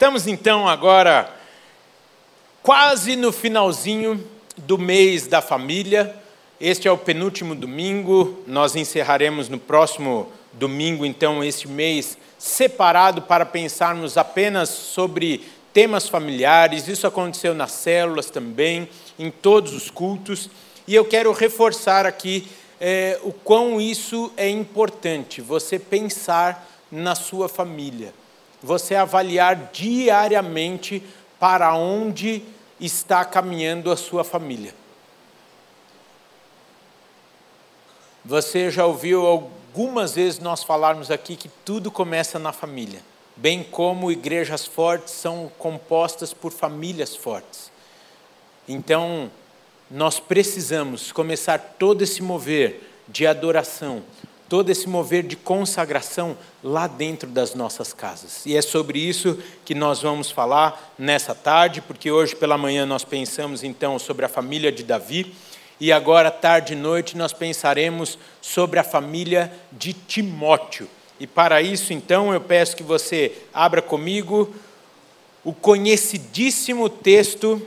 Estamos então agora quase no finalzinho do mês da família. Este é o penúltimo domingo. Nós encerraremos no próximo domingo, então, este mês separado para pensarmos apenas sobre temas familiares. Isso aconteceu nas células também, em todos os cultos. E eu quero reforçar aqui é, o quão isso é importante, você pensar na sua família, você avaliar diariamente para onde está caminhando a sua família. Você já ouviu algumas vezes nós falarmos aqui que tudo começa na família, bem como igrejas fortes são compostas por famílias fortes. Então, nós precisamos começar todo esse mover de adoração, todo esse mover de consagração lá dentro das nossas casas. E é sobre isso que nós vamos falar nessa tarde, porque hoje pela manhã nós pensamos então sobre a família de Davi, e agora tarde e noite nós pensaremos sobre a família de Timóteo. E para isso então eu peço que você abra comigo o conhecidíssimo texto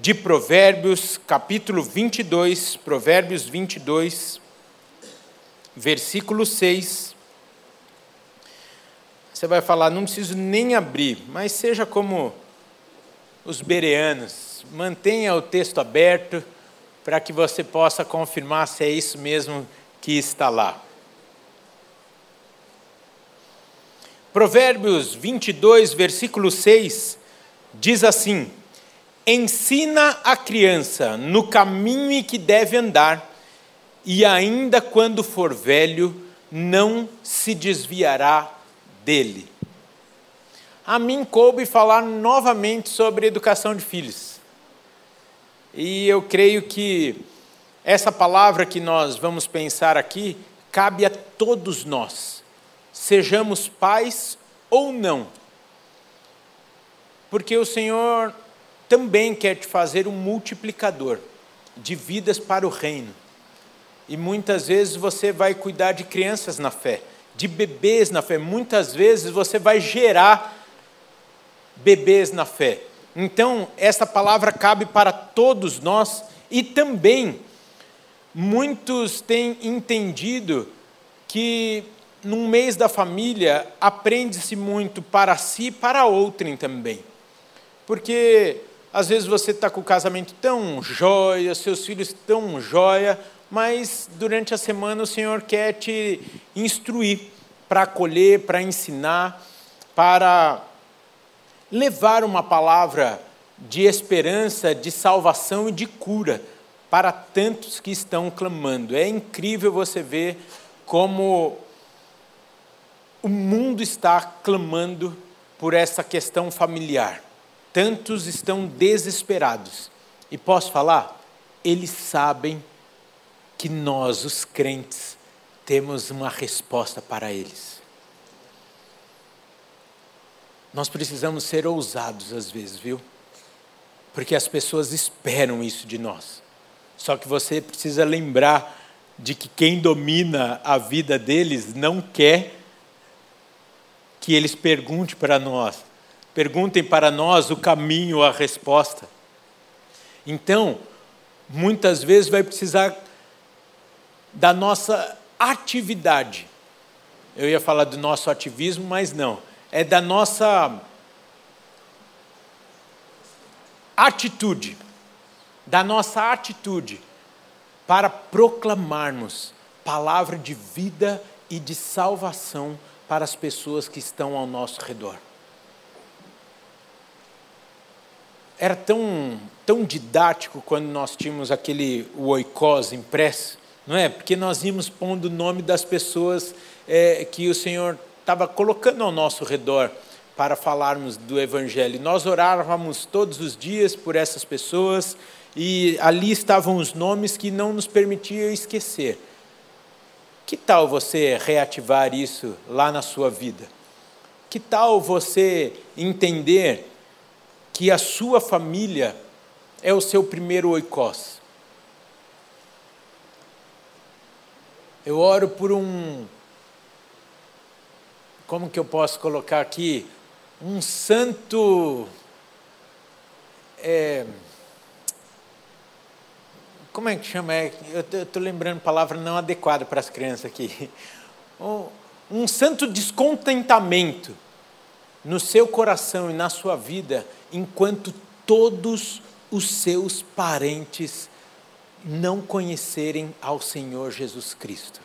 de Provérbios, capítulo 22, Provérbios 22, versículo 6. Você vai falar, não preciso nem abrir, mas seja como os bereanos, mantenha o texto aberto para que você possa confirmar se é isso mesmo que está lá. Provérbios 22, versículo 6 diz assim: Ensina a criança no caminho em que deve andar, e ainda quando for velho, não se desviará dele. A mim coube falar novamente sobre educação de filhos. E eu creio que essa palavra que nós vamos pensar aqui cabe a todos nós, sejamos pais ou não. Porque o Senhor também quer te fazer um multiplicador de vidas para o reino. E muitas vezes você vai cuidar de crianças na fé, de bebês na fé. Muitas vezes você vai gerar bebês na fé. Então, essa palavra cabe para todos nós e também muitos têm entendido que num mês da família aprende-se muito para si e para outrem também. Porque às vezes você está com o casamento tão jóia, seus filhos tão jóia, mas durante a semana o Senhor quer te instruir para acolher, para ensinar, para levar uma palavra de esperança, de salvação e de cura para tantos que estão clamando. É incrível você ver como o mundo está clamando por essa questão familiar. Tantos estão desesperados. E posso falar? Eles sabem que nós, os crentes, temos uma resposta para eles. Nós precisamos ser ousados às vezes, viu? Porque as pessoas esperam isso de nós. Só que você precisa lembrar de que quem domina a vida deles não quer que eles perguntem para nós perguntem para nós o caminho, a resposta. Então, muitas vezes vai precisar da nossa atividade. Eu ia falar do nosso ativismo, mas não. É da nossa atitude. Da nossa atitude para proclamarmos palavra de vida e de salvação para as pessoas que estão ao nosso redor. era tão, tão didático quando nós tínhamos aquele oikos impresso, não é? Porque nós íamos pondo o nome das pessoas é, que o Senhor estava colocando ao nosso redor para falarmos do Evangelho. Nós orávamos todos os dias por essas pessoas e ali estavam os nomes que não nos permitiam esquecer. Que tal você reativar isso lá na sua vida? Que tal você entender que a sua família é o seu primeiro oikos. Eu oro por um. Como que eu posso colocar aqui? um santo. É, como é que chama? É, eu estou lembrando palavra não adequada para as crianças aqui. Um, um santo descontentamento no seu coração e na sua vida, enquanto todos os seus parentes não conhecerem ao Senhor Jesus Cristo.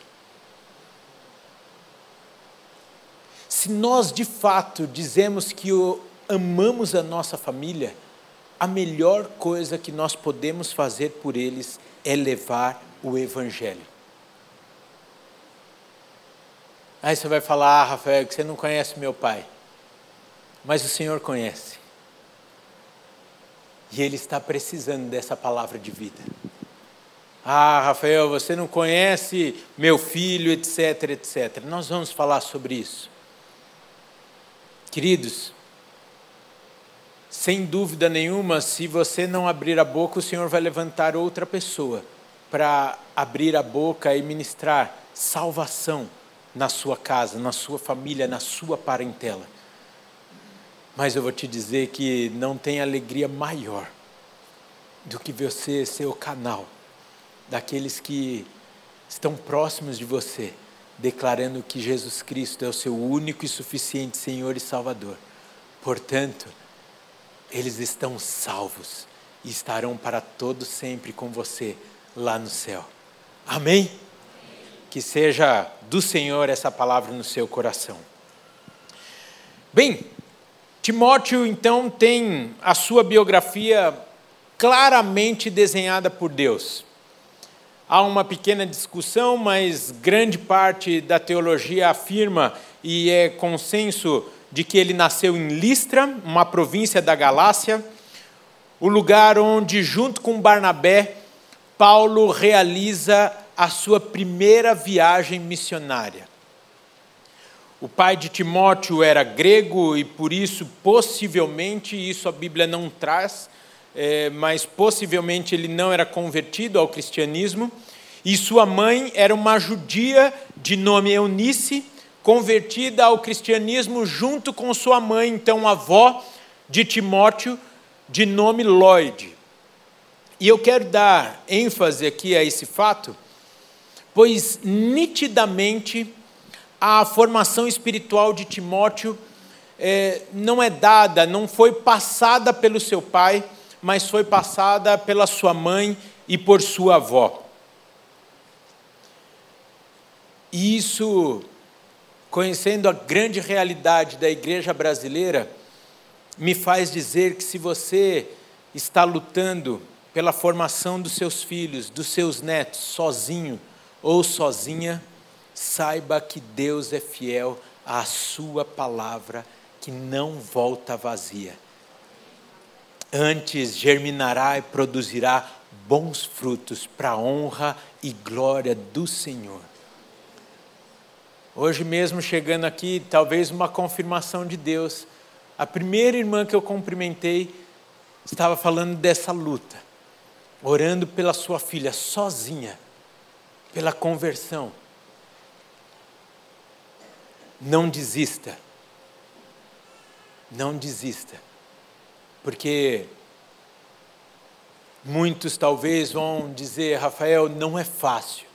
Se nós de fato dizemos que amamos a nossa família, a melhor coisa que nós podemos fazer por eles é levar o Evangelho. Aí você vai falar, ah, Rafael, que você não conhece meu pai. Mas o Senhor conhece. E Ele está precisando dessa palavra de vida. Ah, Rafael, você não conhece meu filho, etc, etc. Nós vamos falar sobre isso. Queridos, sem dúvida nenhuma, se você não abrir a boca, o Senhor vai levantar outra pessoa para abrir a boca e ministrar salvação na sua casa, na sua família, na sua parentela. Mas eu vou te dizer que não tem alegria maior do que você ser o canal daqueles que estão próximos de você, declarando que Jesus Cristo é o seu único e suficiente Senhor e Salvador. Portanto, eles estão salvos e estarão para todo sempre com você lá no céu. Amém? Que seja do Senhor essa palavra no seu coração. Bem, Timóteo então tem a sua biografia claramente desenhada por Deus. Há uma pequena discussão, mas grande parte da teologia afirma e é consenso de que ele nasceu em Listra, uma província da Galácia, o lugar onde, junto com Barnabé, Paulo realiza a sua primeira viagem missionária. O pai de Timóteo era grego e por isso, possivelmente, isso a Bíblia não traz, é, mas possivelmente ele não era convertido ao cristianismo. E sua mãe era uma judia de nome Eunice, convertida ao cristianismo junto com sua mãe, então avó de Timóteo, de nome Lloyd. E eu quero dar ênfase aqui a esse fato, pois nitidamente a formação espiritual de Timóteo é, não é dada, não foi passada pelo seu pai, mas foi passada pela sua mãe e por sua avó. E isso, conhecendo a grande realidade da igreja brasileira, me faz dizer que se você está lutando pela formação dos seus filhos, dos seus netos, sozinho, ou sozinha, saiba que Deus é fiel à Sua palavra, que não volta vazia. Antes germinará e produzirá bons frutos para a honra e glória do Senhor. Hoje mesmo, chegando aqui, talvez uma confirmação de Deus. A primeira irmã que eu cumprimentei estava falando dessa luta, orando pela sua filha sozinha pela conversão. Não desista. Não desista. Porque muitos talvez vão dizer, Rafael, não é fácil.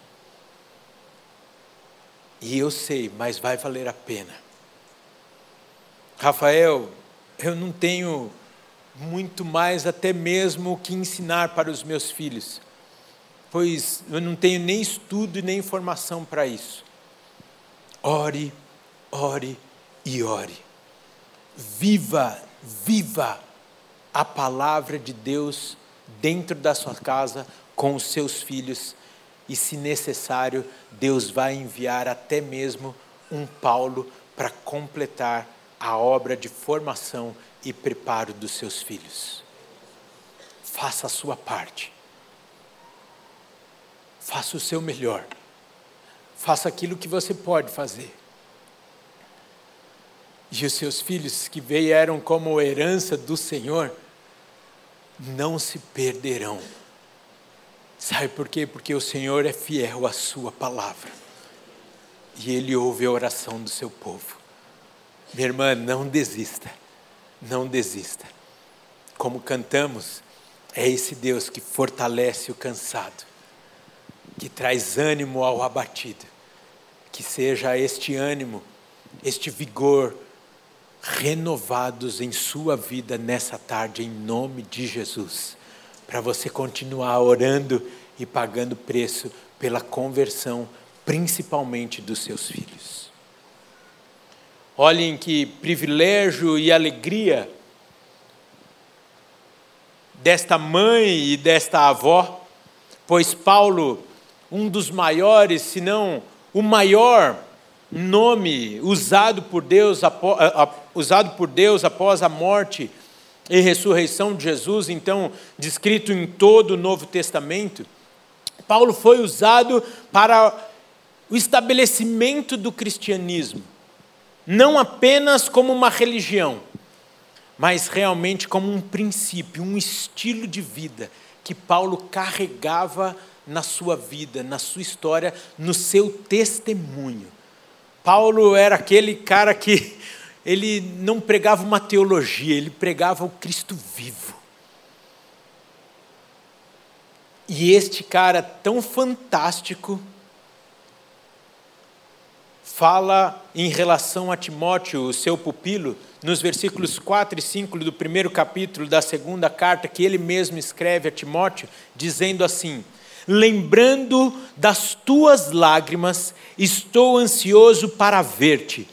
E eu sei, mas vai valer a pena. Rafael, eu não tenho muito mais até mesmo que ensinar para os meus filhos pois eu não tenho nem estudo nem informação para isso. Ore, ore e ore. Viva, viva a palavra de Deus dentro da sua casa com os seus filhos e, se necessário, Deus vai enviar até mesmo um Paulo para completar a obra de formação e preparo dos seus filhos. Faça a sua parte Faça o seu melhor. Faça aquilo que você pode fazer. E os seus filhos que vieram como herança do Senhor não se perderão. Sabe por quê? Porque o Senhor é fiel à Sua palavra. E Ele ouve a oração do seu povo. Minha irmã, não desista. não desista. Como cantamos, é esse Deus que fortalece o cansado, que traz ânimo ao abatido. Que seja este ânimo, este vigor renovados em sua vida nessa tarde, em nome de Jesus, para você continuar orando e pagando preço pela conversão, principalmente dos seus filhos. Olhem que privilégio e alegria desta mãe e desta avó, pois Paulo, um dos maiores, se não o maior nome usado por Deus, usado por Deus após a morte e ressurreição de Jesus, então descrito em todo o Novo Testamento, Paulo foi usado para o estabelecimento do cristianismo, não apenas como uma religião, mas realmente como um princípio, um estilo de vida que Paulo carregava na sua vida, na sua história, no seu testemunho. Paulo era aquele cara que ele não pregava uma teologia, ele pregava o Cristo vivo. E este cara tão fantástico fala em relação a Timóteo, o seu pupilo, nos versículos 4 e 5 do primeiro capítulo da segunda carta que ele mesmo escreve a Timóteo, dizendo assim: Lembrando das tuas lágrimas, estou ansioso para ver-te,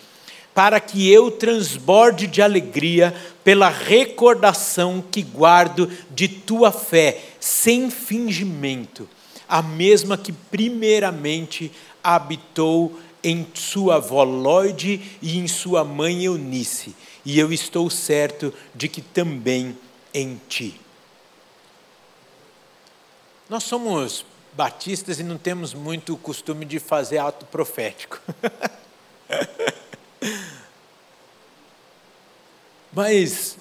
para que eu transborde de alegria pela recordação que guardo de tua fé, sem fingimento, a mesma que primeiramente habitou em sua Lloyd e em sua mãe Eunice, e eu estou certo de que também em ti. Nós somos batistas e não temos muito o costume de fazer ato profético. Mas,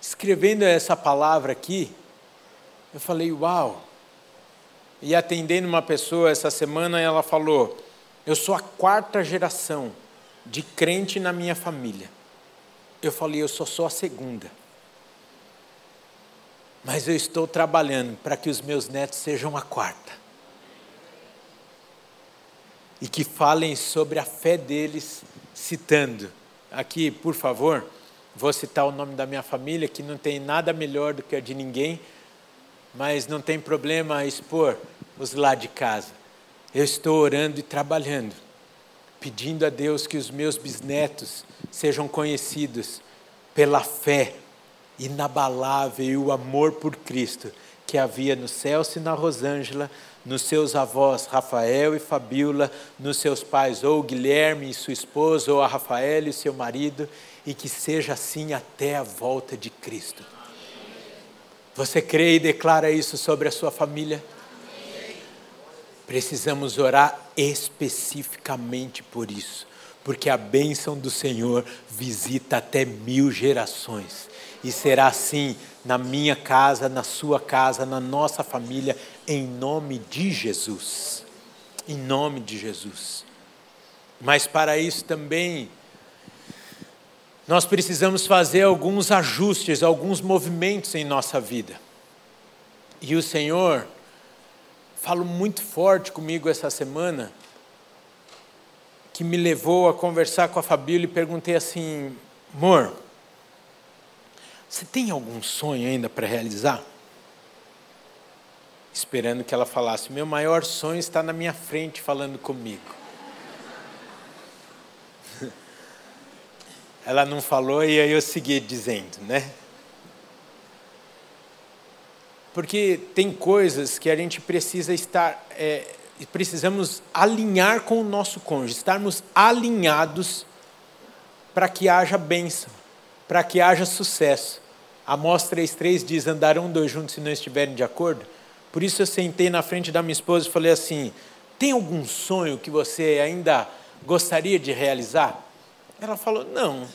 escrevendo essa palavra aqui, eu falei, uau! E atendendo uma pessoa essa semana, ela falou: eu sou a quarta geração de crente na minha família. Eu falei, eu só sou a segunda. Mas eu estou trabalhando para que os meus netos sejam a quarta. E que falem sobre a fé deles, citando. Aqui, por favor, vou citar o nome da minha família, que não tem nada melhor do que a de ninguém, mas não tem problema expor os lá de casa. Eu estou orando e trabalhando, pedindo a Deus que os meus bisnetos sejam conhecidos pela fé inabalável e o amor por Cristo que havia no Celso e na Rosângela, nos seus avós Rafael e Fabiola, nos seus pais ou Guilherme e sua esposa, ou a Rafael e seu marido, e que seja assim até a volta de Cristo. Você crê e declara isso sobre a sua família? Precisamos orar especificamente por isso, porque a bênção do Senhor visita até mil gerações. E será assim na minha casa, na sua casa, na nossa família, em nome de Jesus. Em nome de Jesus. Mas para isso também, nós precisamos fazer alguns ajustes, alguns movimentos em nossa vida. E o Senhor falou muito forte comigo essa semana, que me levou a conversar com a Fabíola e perguntei assim: amor, você tem algum sonho ainda para realizar? Esperando que ela falasse: meu maior sonho está na minha frente falando comigo. Ela não falou e aí eu segui dizendo, né? Porque tem coisas que a gente precisa estar, é, precisamos alinhar com o nosso cônjuge, estarmos alinhados para que haja bênção, para que haja sucesso. Amós 3,3 diz: andarão dois juntos se não estiverem de acordo. Por isso eu sentei na frente da minha esposa e falei assim: tem algum sonho que você ainda gostaria de realizar? Ela falou: não.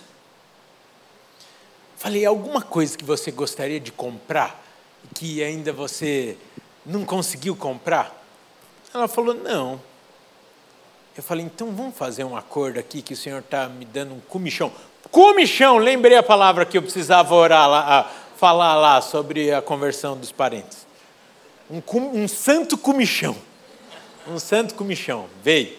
Falei: alguma coisa que você gostaria de comprar? que ainda você não conseguiu comprar? Ela falou: Não. Eu falei: Então vamos fazer um acordo aqui que o senhor está me dando um comichão. Comichão, lembrei a palavra que eu precisava orar lá, falar lá sobre a conversão dos parentes. Um, um santo comichão. Um santo comichão. Veio.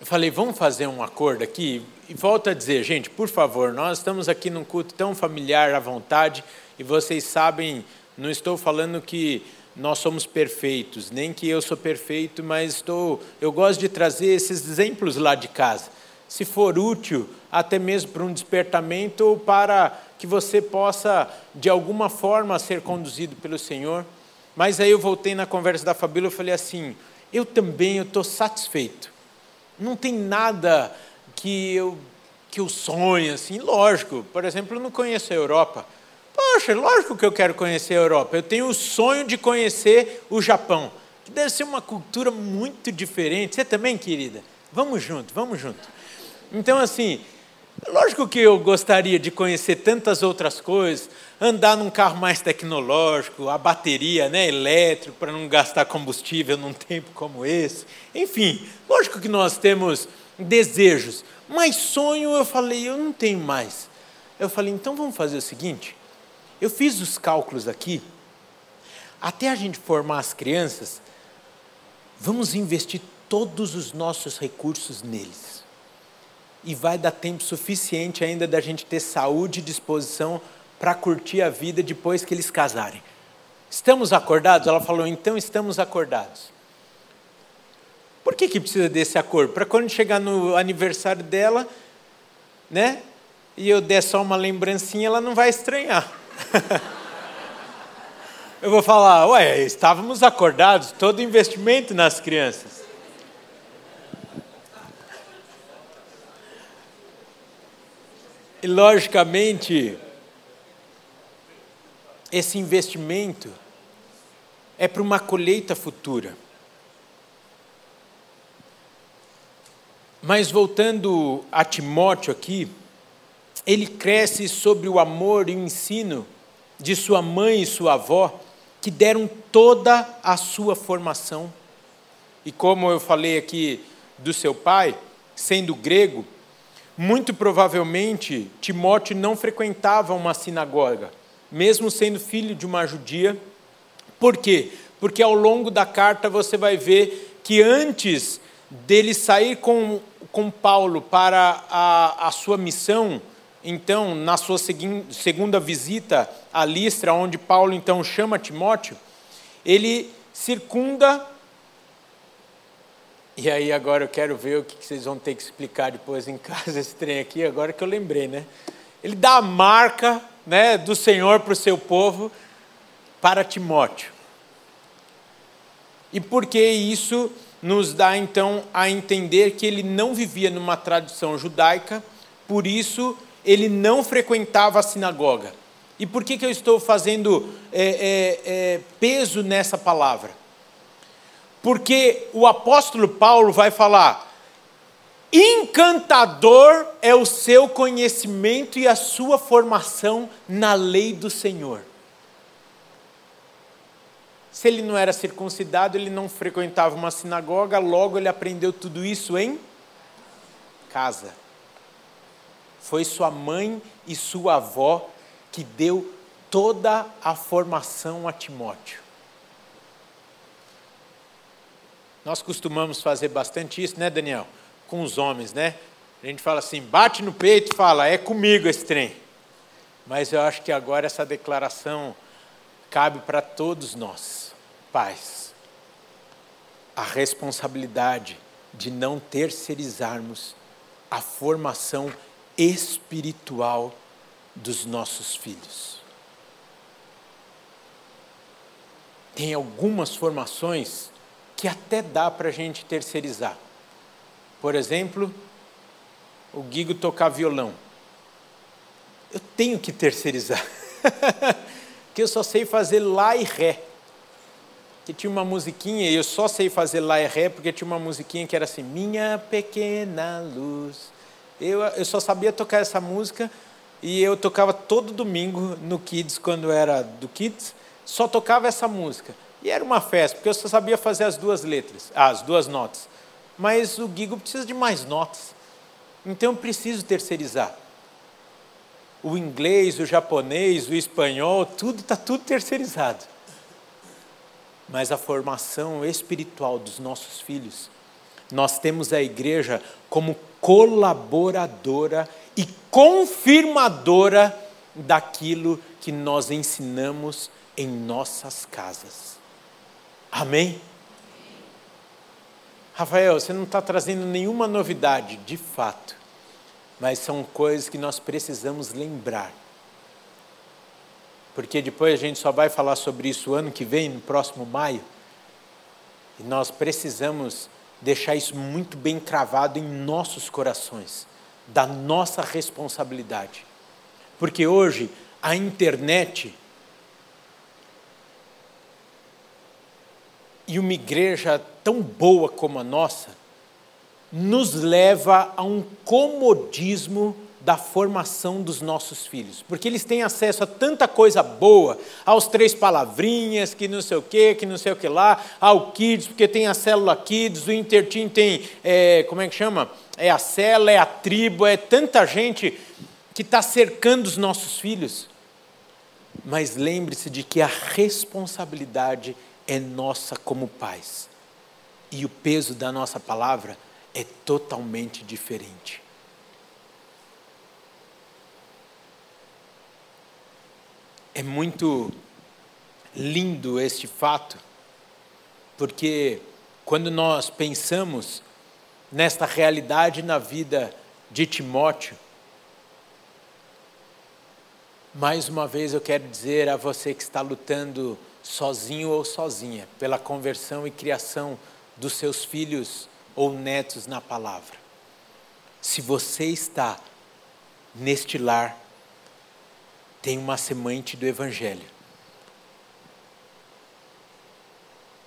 Eu falei, vamos fazer um acordo aqui? E volto a dizer, gente, por favor, nós estamos aqui num culto tão familiar à vontade, e vocês sabem, não estou falando que nós somos perfeitos, nem que eu sou perfeito, mas estou, eu gosto de trazer esses exemplos lá de casa. Se for útil, até mesmo para um despertamento ou para que você possa, de alguma forma, ser conduzido pelo Senhor. Mas aí eu voltei na conversa da Fabíola e falei assim: eu também estou satisfeito. Não tem nada que eu, que eu sonho assim, lógico. Por exemplo, eu não conheço a Europa. Poxa, lógico que eu quero conhecer a Europa. Eu tenho o sonho de conhecer o Japão, que deve ser uma cultura muito diferente. Você também, querida? Vamos junto, vamos junto. Então, assim, lógico que eu gostaria de conhecer tantas outras coisas, andar num carro mais tecnológico, a bateria né, elétrico, para não gastar combustível num tempo como esse. Enfim, lógico que nós temos desejos, mas sonho eu falei, eu não tenho mais. Eu falei, então vamos fazer o seguinte: eu fiz os cálculos aqui, até a gente formar as crianças, vamos investir todos os nossos recursos neles. E vai dar tempo suficiente ainda da gente ter saúde e disposição para curtir a vida depois que eles casarem. Estamos acordados? Ela falou, então estamos acordados. Por que, que precisa desse acordo? Para quando chegar no aniversário dela, né? E eu der só uma lembrancinha, ela não vai estranhar. Eu vou falar, ué, estávamos acordados, todo investimento nas crianças. E logicamente, esse investimento é para uma colheita futura. Mas voltando a Timóteo aqui, ele cresce sobre o amor e o ensino de sua mãe e sua avó, que deram toda a sua formação. E como eu falei aqui do seu pai, sendo grego, muito provavelmente Timóteo não frequentava uma sinagoga, mesmo sendo filho de uma judia. Por quê? Porque ao longo da carta você vai ver que antes dele sair com, com Paulo para a, a sua missão, então, na sua segunda visita a Listra, onde Paulo então chama Timóteo, ele circunda. E aí agora eu quero ver o que vocês vão ter que explicar depois em casa esse trem aqui, agora que eu lembrei, né? Ele dá a marca né, do Senhor para o seu povo, para Timóteo. E por que isso nos dá então a entender que ele não vivia numa tradição judaica, por isso ele não frequentava a sinagoga. E por que, que eu estou fazendo é, é, é, peso nessa palavra? Porque o apóstolo Paulo vai falar: encantador é o seu conhecimento e a sua formação na lei do Senhor. Se ele não era circuncidado, ele não frequentava uma sinagoga, logo ele aprendeu tudo isso em casa. Foi sua mãe e sua avó que deu toda a formação a Timóteo. Nós costumamos fazer bastante isso, né, Daniel? Com os homens, né? A gente fala assim, bate no peito e fala, é comigo esse trem. Mas eu acho que agora essa declaração cabe para todos nós, pais. A responsabilidade de não terceirizarmos a formação espiritual dos nossos filhos. Tem algumas formações que até dá para a gente terceirizar. Por exemplo, o Guigo tocar violão. Eu tenho que terceirizar. que eu só sei fazer lá e ré. Que tinha uma musiquinha, e eu só sei fazer lá e ré porque tinha uma musiquinha que era assim: Minha pequena luz eu, eu só sabia tocar essa música e eu tocava todo domingo no Kids, quando era do Kids, só tocava essa música. E era uma festa, porque eu só sabia fazer as duas letras, as duas notas. Mas o Gigo precisa de mais notas. Então eu preciso terceirizar. O inglês, o japonês, o espanhol, tudo está tudo terceirizado. Mas a formação espiritual dos nossos filhos, nós temos a igreja como colaboradora e confirmadora daquilo que nós ensinamos em nossas casas. Amém? Rafael, você não está trazendo nenhuma novidade, de fato, mas são coisas que nós precisamos lembrar. Porque depois a gente só vai falar sobre isso ano que vem, no próximo maio, e nós precisamos deixar isso muito bem cravado em nossos corações, da nossa responsabilidade. Porque hoje a internet e uma igreja tão boa como a nossa nos leva a um comodismo da formação dos nossos filhos, porque eles têm acesso a tanta coisa boa, aos três palavrinhas, que não sei o que, que não sei o que lá, ao Kids, porque tem a célula Kids, o Intertim tem, é, como é que chama? É a célula, é a tribo, é tanta gente que está cercando os nossos filhos. Mas lembre-se de que a responsabilidade é nossa como pais. E o peso da nossa palavra é totalmente diferente. É muito lindo este fato, porque quando nós pensamos nesta realidade na vida de Timóteo, mais uma vez eu quero dizer a você que está lutando sozinho ou sozinha, pela conversão e criação dos seus filhos ou netos na palavra. Se você está neste lar, tem uma semente do Evangelho.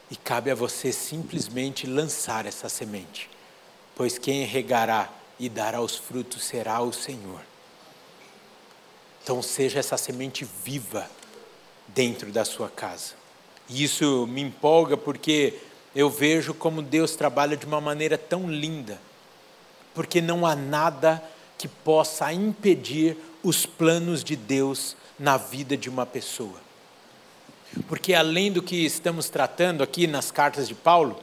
E cabe a você simplesmente lançar essa semente, pois quem regará e dará os frutos será o Senhor. Então, seja essa semente viva dentro da sua casa. E isso me empolga porque eu vejo como Deus trabalha de uma maneira tão linda, porque não há nada que possa impedir os planos de Deus na vida de uma pessoa. Porque além do que estamos tratando aqui nas cartas de Paulo,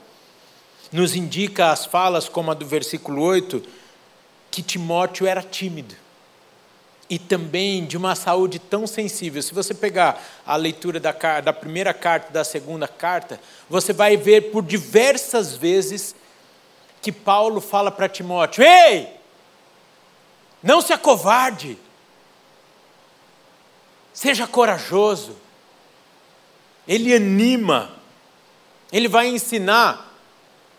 nos indica as falas como a do versículo 8, que Timóteo era tímido e também de uma saúde tão sensível. Se você pegar a leitura da, da primeira carta da segunda carta, você vai ver por diversas vezes que Paulo fala para Timóteo: Ei, não se acovarde, seja corajoso. Ele anima, ele vai ensinar,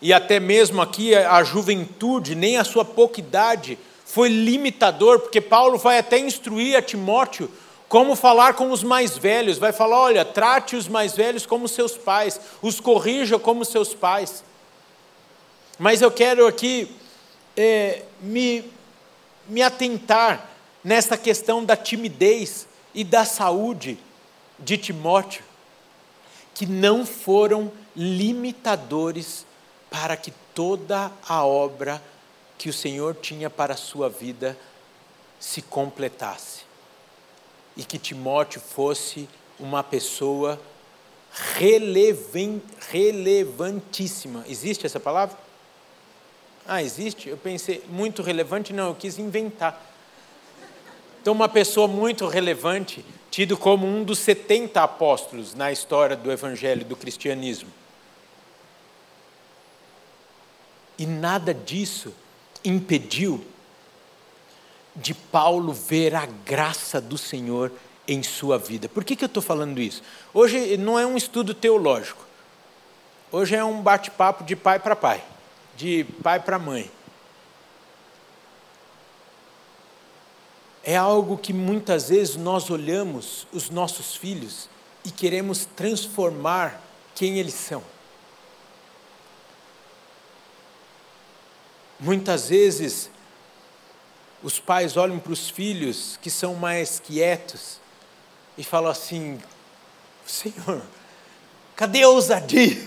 e até mesmo aqui a juventude, nem a sua pouca idade, foi limitador, porque Paulo vai até instruir a Timóteo como falar com os mais velhos. Vai falar: olha, trate os mais velhos como seus pais, os corrija como seus pais. Mas eu quero aqui é, me, me atentar nessa questão da timidez e da saúde de Timóteo, que não foram limitadores para que toda a obra que o Senhor tinha para a sua vida se completasse. E que Timóteo fosse uma pessoa relevantíssima. Existe essa palavra? Ah, existe? Eu pensei, muito relevante, não, eu quis inventar. Então, uma pessoa muito relevante, tido como um dos 70 apóstolos na história do evangelho do cristianismo. E nada disso impediu de Paulo ver a graça do Senhor em sua vida. Por que, que eu estou falando isso? Hoje não é um estudo teológico. Hoje é um bate-papo de pai para pai, de pai para mãe. É algo que muitas vezes nós olhamos os nossos filhos e queremos transformar quem eles são. Muitas vezes, os pais olham para os filhos que são mais quietos e falam assim: Senhor, cadê a ousadia?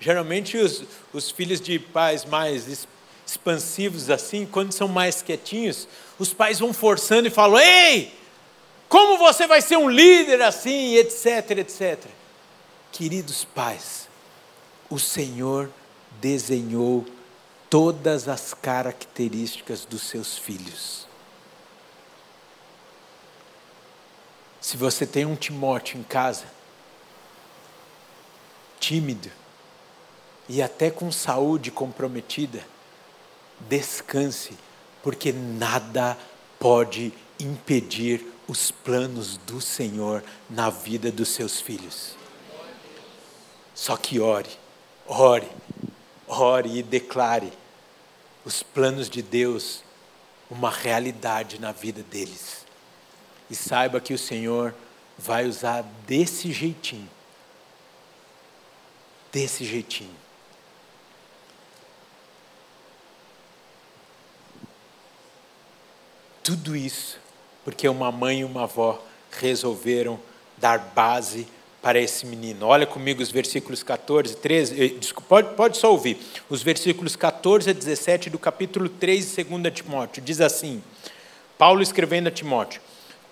Geralmente, os, os filhos de pais mais expansivos assim, quando são mais quietinhos, os pais vão forçando e falam: Ei, como você vai ser um líder assim, etc, etc. Queridos pais, o Senhor desenhou todas as características dos seus filhos. Se você tem um Timóteo em casa, tímido e até com saúde comprometida, descanse, porque nada pode impedir os planos do Senhor na vida dos seus filhos. Só que ore, ore, ore e declare os planos de Deus uma realidade na vida deles. E saiba que o Senhor vai usar desse jeitinho. Desse jeitinho. Tudo isso porque uma mãe e uma avó resolveram dar base para esse menino. Olha comigo os versículos 14, 13, eh, pode, pode só ouvir. Os versículos 14 a 17 do capítulo 3 de 2 Timóteo. Diz assim: Paulo escrevendo a Timóteo: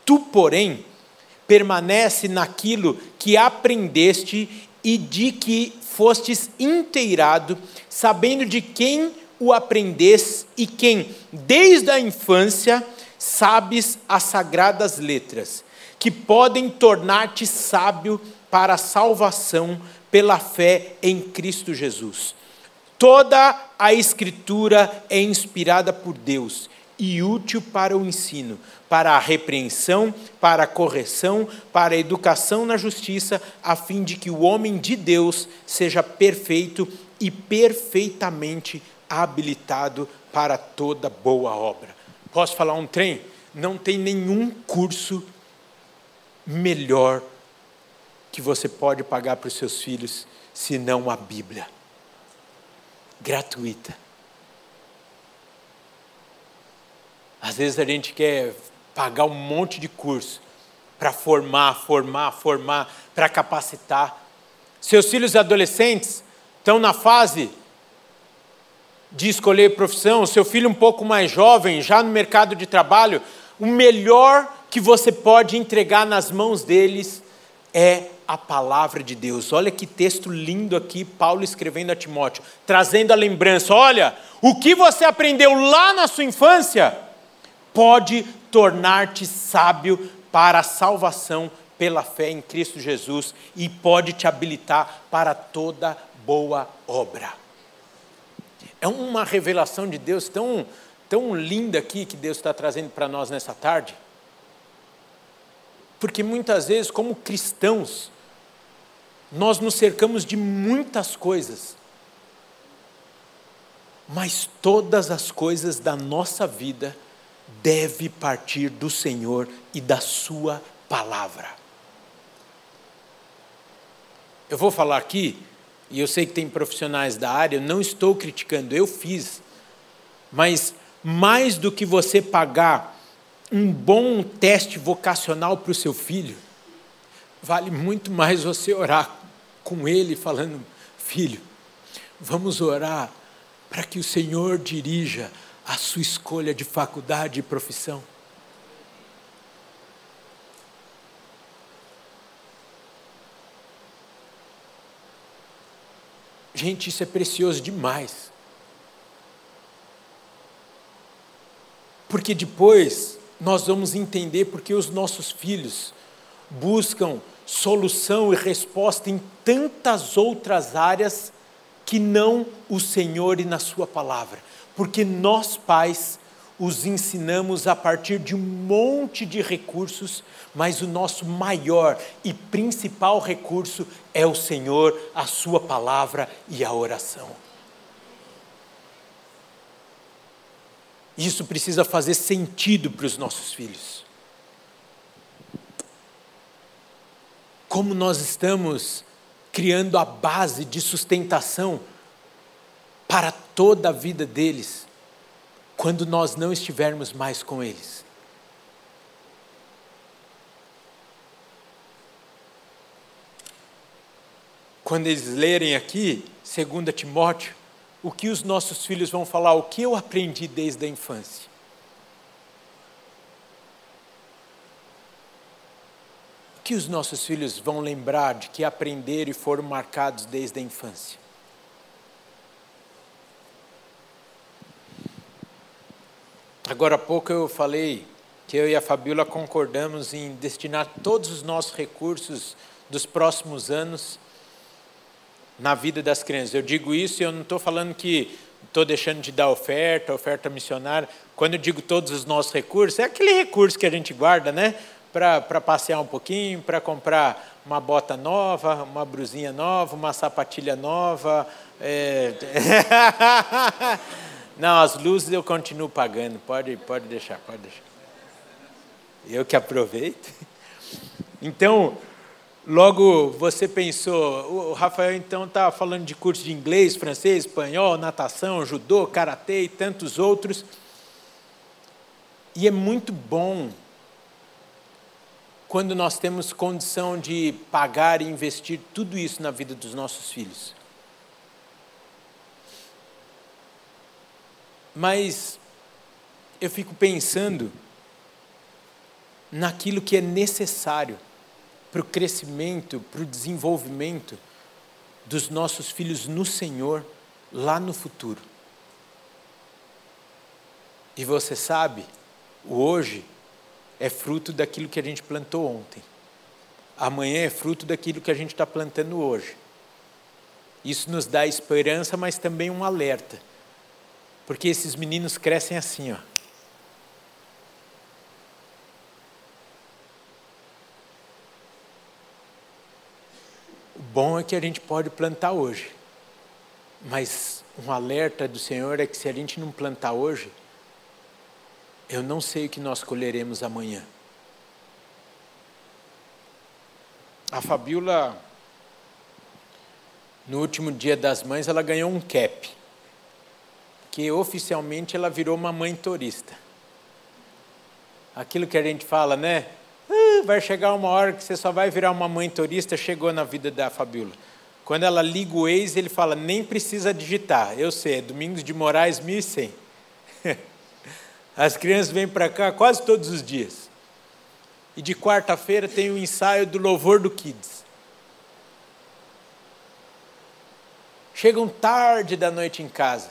Tu, porém, permanece naquilo que aprendeste e de que fostes inteirado, sabendo de quem o aprendes e quem, desde a infância, sabes as sagradas letras, que podem tornar-te sábio para a salvação pela fé em Cristo Jesus. Toda a Escritura é inspirada por Deus e útil para o ensino, para a repreensão, para a correção, para a educação na justiça, a fim de que o homem de Deus seja perfeito e perfeitamente habilitado para toda boa obra. Posso falar um trem? Não tem nenhum curso melhor que você pode pagar para os seus filhos senão a Bíblia. Gratuita. Às vezes a gente quer pagar um monte de curso para formar, formar, formar, para capacitar. Seus filhos adolescentes estão na fase de escolher profissão, seu filho um pouco mais jovem, já no mercado de trabalho, o melhor que você pode entregar nas mãos deles é a palavra de Deus. Olha que texto lindo aqui, Paulo escrevendo a Timóteo, trazendo a lembrança: olha, o que você aprendeu lá na sua infância pode tornar-te sábio para a salvação pela fé em Cristo Jesus e pode te habilitar para toda boa obra. É uma revelação de Deus tão, tão linda aqui que Deus está trazendo para nós nessa tarde. Porque muitas vezes, como cristãos, nós nos cercamos de muitas coisas, mas todas as coisas da nossa vida deve partir do Senhor e da Sua palavra. Eu vou falar aqui e eu sei que tem profissionais da área, eu não estou criticando, eu fiz. Mas mais do que você pagar um bom teste vocacional para o seu filho, vale muito mais você orar com ele, falando: Filho, vamos orar para que o Senhor dirija a sua escolha de faculdade e profissão. Gente, isso é precioso demais. Porque depois nós vamos entender porque os nossos filhos buscam solução e resposta em tantas outras áreas que não o Senhor e na Sua palavra. Porque nós, pais, os ensinamos a partir de um monte de recursos, mas o nosso maior e principal recurso é o Senhor, a Sua palavra e a oração. Isso precisa fazer sentido para os nossos filhos. Como nós estamos criando a base de sustentação para toda a vida deles quando nós não estivermos mais com eles. Quando eles lerem aqui, 2 Timóteo, o que os nossos filhos vão falar, o que eu aprendi desde a infância. O que os nossos filhos vão lembrar de que aprenderam e foram marcados desde a infância? Agora há pouco eu falei que eu e a Fabiola concordamos em destinar todos os nossos recursos dos próximos anos na vida das crianças. Eu digo isso e eu não estou falando que estou deixando de dar oferta, oferta missionária. Quando eu digo todos os nossos recursos, é aquele recurso que a gente guarda, né? Para passear um pouquinho, para comprar uma bota nova, uma brusinha nova, uma sapatilha nova. É... Não, as luzes eu continuo pagando, pode, pode deixar, pode deixar. Eu que aproveito. Então, logo você pensou, o Rafael então está falando de curso de inglês, francês, espanhol, natação, judô, karatê e tantos outros. E é muito bom quando nós temos condição de pagar e investir tudo isso na vida dos nossos filhos. Mas eu fico pensando naquilo que é necessário para o crescimento, para o desenvolvimento dos nossos filhos no Senhor lá no futuro. E você sabe, o hoje é fruto daquilo que a gente plantou ontem. Amanhã é fruto daquilo que a gente está plantando hoje. Isso nos dá esperança, mas também um alerta porque esses meninos crescem assim, ó. Bom é que a gente pode plantar hoje. Mas um alerta do Senhor é que se a gente não plantar hoje, eu não sei o que nós colheremos amanhã. A Fabiola, no último dia das mães, ela ganhou um cap que oficialmente ela virou uma mãe turista. Aquilo que a gente fala, né? Vai chegar uma hora que você só vai virar uma mãe turista, chegou na vida da Fabiola. Quando ela liga o ex, ele fala, nem precisa digitar. Eu sei, é Domingos de Moraes 1100. As crianças vêm para cá quase todos os dias. E de quarta-feira tem o ensaio do Louvor do Kids. Chegam tarde da noite em casa.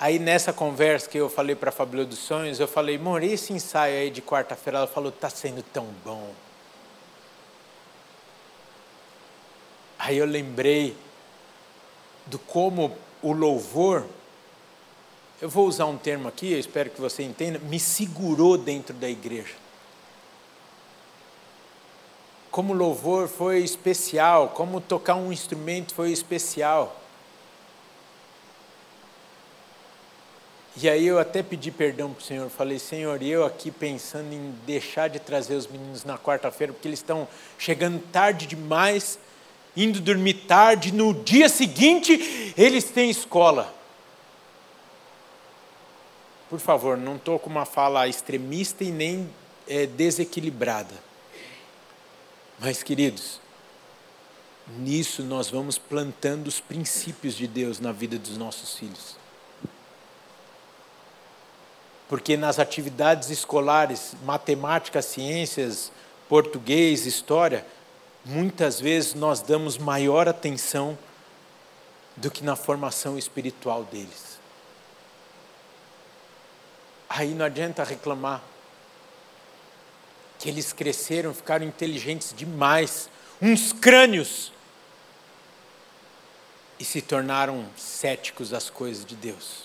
Aí nessa conversa que eu falei para a Fabíola dos Sonhos, eu falei, amor, esse ensaio aí de quarta-feira? Ela falou, está sendo tão bom. Aí eu lembrei do como o louvor, eu vou usar um termo aqui, eu espero que você entenda, me segurou dentro da igreja. Como o louvor foi especial, como tocar um instrumento foi especial. E aí eu até pedi perdão para o Senhor, falei, Senhor, eu aqui pensando em deixar de trazer os meninos na quarta-feira, porque eles estão chegando tarde demais, indo dormir tarde, no dia seguinte eles têm escola. Por favor, não estou com uma fala extremista e nem é, desequilibrada. Mas, queridos, nisso nós vamos plantando os princípios de Deus na vida dos nossos filhos porque nas atividades escolares, matemática, ciências, português, história, muitas vezes nós damos maior atenção do que na formação espiritual deles. Aí não adianta reclamar que eles cresceram, ficaram inteligentes demais, uns crânios, e se tornaram céticos às coisas de Deus.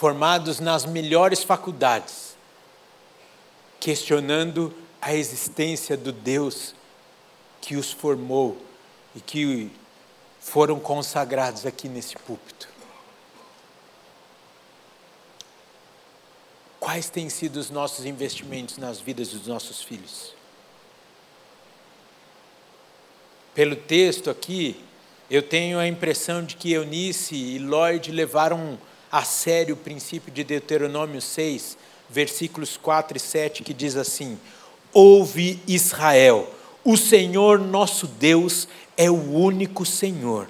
Formados nas melhores faculdades, questionando a existência do Deus que os formou e que foram consagrados aqui nesse púlpito. Quais têm sido os nossos investimentos nas vidas dos nossos filhos? Pelo texto aqui, eu tenho a impressão de que Eunice e Lloyd levaram a sério o princípio de Deuteronômio 6, versículos 4 e 7, que diz assim: Ouve Israel, O Senhor nosso Deus é o único Senhor.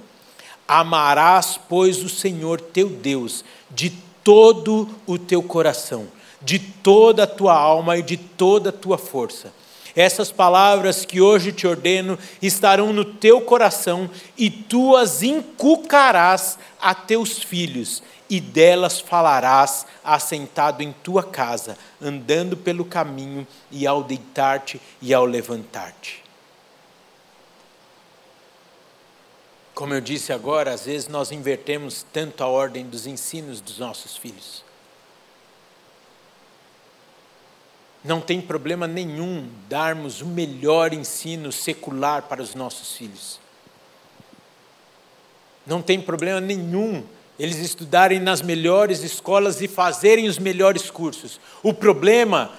Amarás, pois, o Senhor teu Deus de todo o teu coração, de toda a tua alma e de toda a tua força. Essas palavras que hoje te ordeno estarão no teu coração e tu as inculcarás a teus filhos, e delas falarás assentado em tua casa, andando pelo caminho e ao deitar-te e ao levantar-te. Como eu disse agora, às vezes nós invertemos tanto a ordem dos ensinos dos nossos filhos. Não tem problema nenhum darmos o melhor ensino secular para os nossos filhos. Não tem problema nenhum eles estudarem nas melhores escolas e fazerem os melhores cursos. O problema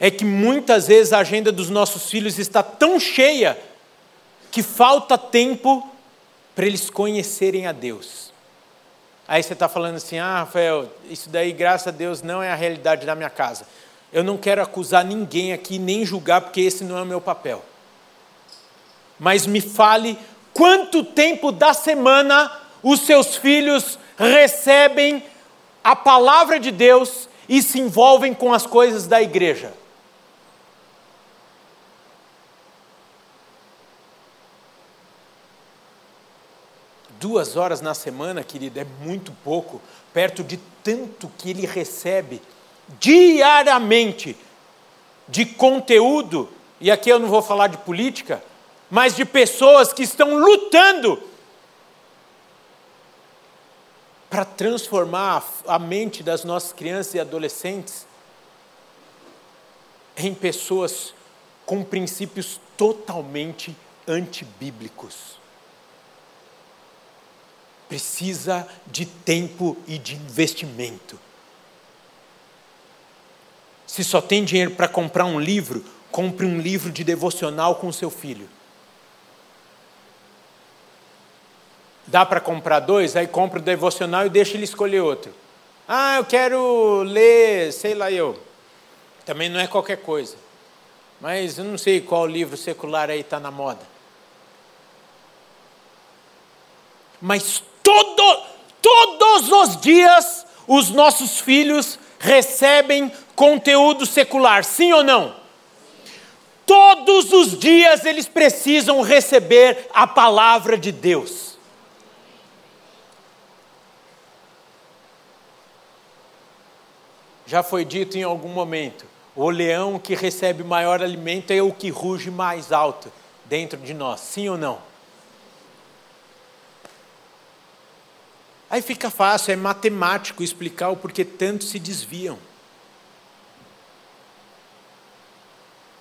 é que muitas vezes a agenda dos nossos filhos está tão cheia que falta tempo para eles conhecerem a Deus. Aí você está falando assim, ah, Rafael, isso daí, graças a Deus, não é a realidade da minha casa. Eu não quero acusar ninguém aqui, nem julgar, porque esse não é o meu papel. Mas me fale quanto tempo da semana os seus filhos recebem a palavra de Deus e se envolvem com as coisas da igreja. Duas horas na semana, querida, é muito pouco, perto de tanto que ele recebe diariamente de conteúdo, e aqui eu não vou falar de política, mas de pessoas que estão lutando para transformar a mente das nossas crianças e adolescentes em pessoas com princípios totalmente antibíblicos precisa de tempo e de investimento. Se só tem dinheiro para comprar um livro, compre um livro de devocional com seu filho. Dá para comprar dois? Aí compra o devocional e deixa ele escolher outro. Ah, eu quero ler, sei lá eu. Também não é qualquer coisa. Mas eu não sei qual livro secular aí está na moda. Mas todo, todos os dias os nossos filhos recebem conteúdo secular, sim ou não? Todos os dias eles precisam receber a palavra de Deus. Já foi dito em algum momento: o leão que recebe maior alimento é o que ruge mais alto dentro de nós, sim ou não? Aí fica fácil, é matemático explicar o porquê tanto se desviam.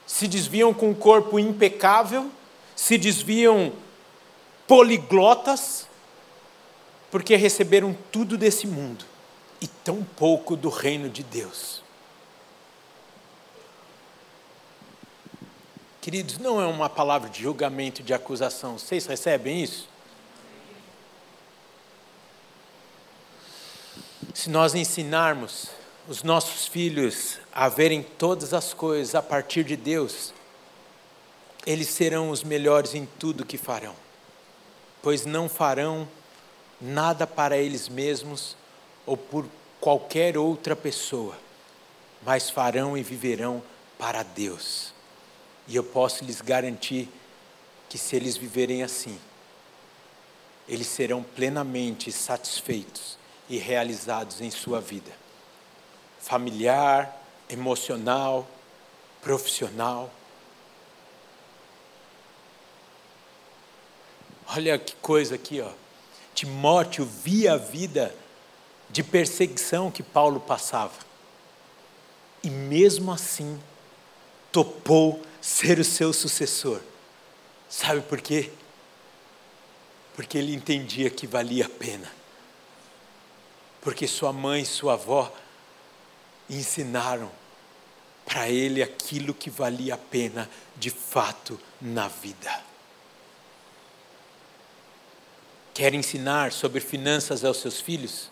Se desviam com o corpo impecável, se desviam poliglotas, porque receberam tudo desse mundo e tão pouco do reino de Deus. Queridos, não é uma palavra de julgamento, de acusação. Vocês recebem isso? Se nós ensinarmos os nossos filhos a verem todas as coisas a partir de Deus, eles serão os melhores em tudo que farão, pois não farão nada para eles mesmos ou por qualquer outra pessoa, mas farão e viverão para Deus. E eu posso lhes garantir que se eles viverem assim, eles serão plenamente satisfeitos e realizados em sua vida familiar, emocional, profissional. Olha que coisa aqui, ó. Timóteo via a vida de perseguição que Paulo passava. E mesmo assim, topou ser o seu sucessor. Sabe por quê? Porque ele entendia que valia a pena porque sua mãe e sua avó ensinaram para ele aquilo que valia a pena de fato na vida. Quer ensinar sobre finanças aos seus filhos?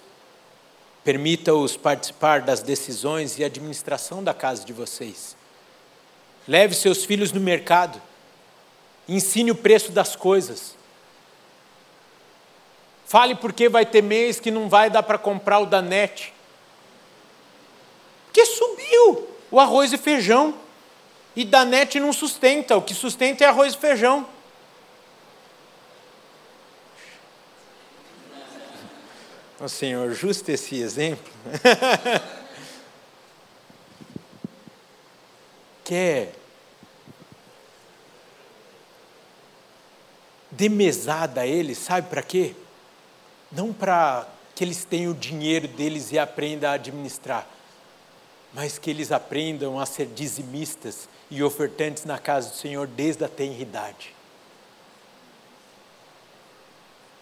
Permita-os participar das decisões e administração da casa de vocês. Leve seus filhos no mercado. Ensine o preço das coisas. Fale porque vai ter mês que não vai dar para comprar o da net. Porque subiu o arroz e feijão. E da net não sustenta, o que sustenta é arroz e feijão. O Senhor, justo esse exemplo. Quer dê mesada a eles, sabe para quê? Não para que eles tenham o dinheiro deles e aprendam a administrar, mas que eles aprendam a ser dizimistas e ofertantes na casa do Senhor desde a tenridade.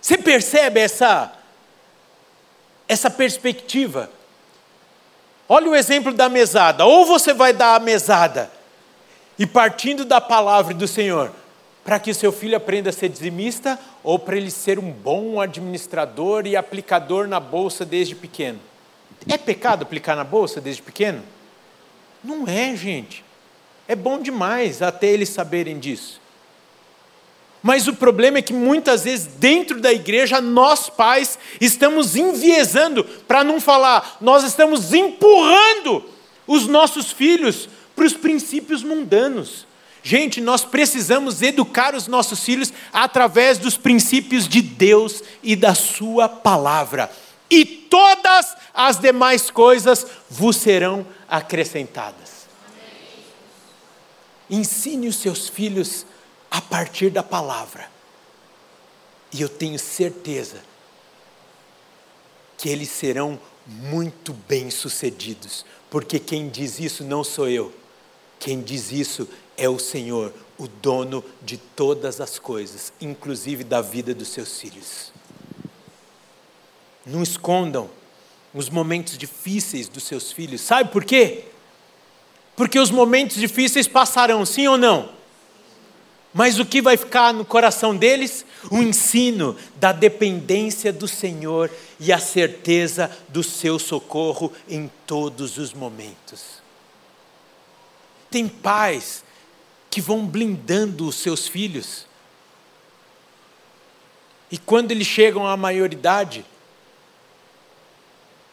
Você percebe essa essa perspectiva? Olha o exemplo da mesada. Ou você vai dar a mesada e partindo da palavra do Senhor, para que seu filho aprenda a ser dizimista ou para ele ser um bom administrador e aplicador na bolsa desde pequeno? É pecado aplicar na bolsa desde pequeno? Não é, gente. É bom demais até eles saberem disso. Mas o problema é que muitas vezes, dentro da igreja, nós pais estamos enviesando, para não falar, nós estamos empurrando os nossos filhos para os princípios mundanos. Gente, nós precisamos educar os nossos filhos através dos princípios de Deus e da Sua palavra. E todas as demais coisas vos serão acrescentadas. Ensine os seus filhos a partir da palavra. E eu tenho certeza que eles serão muito bem-sucedidos, porque quem diz isso não sou eu, quem diz isso é o Senhor, o dono de todas as coisas, inclusive da vida dos seus filhos. Não escondam os momentos difíceis dos seus filhos, sabe por quê? Porque os momentos difíceis passarão, sim ou não? Mas o que vai ficar no coração deles? O ensino da dependência do Senhor e a certeza do seu socorro em todos os momentos. Tem pais que vão blindando os seus filhos. E quando eles chegam à maioridade,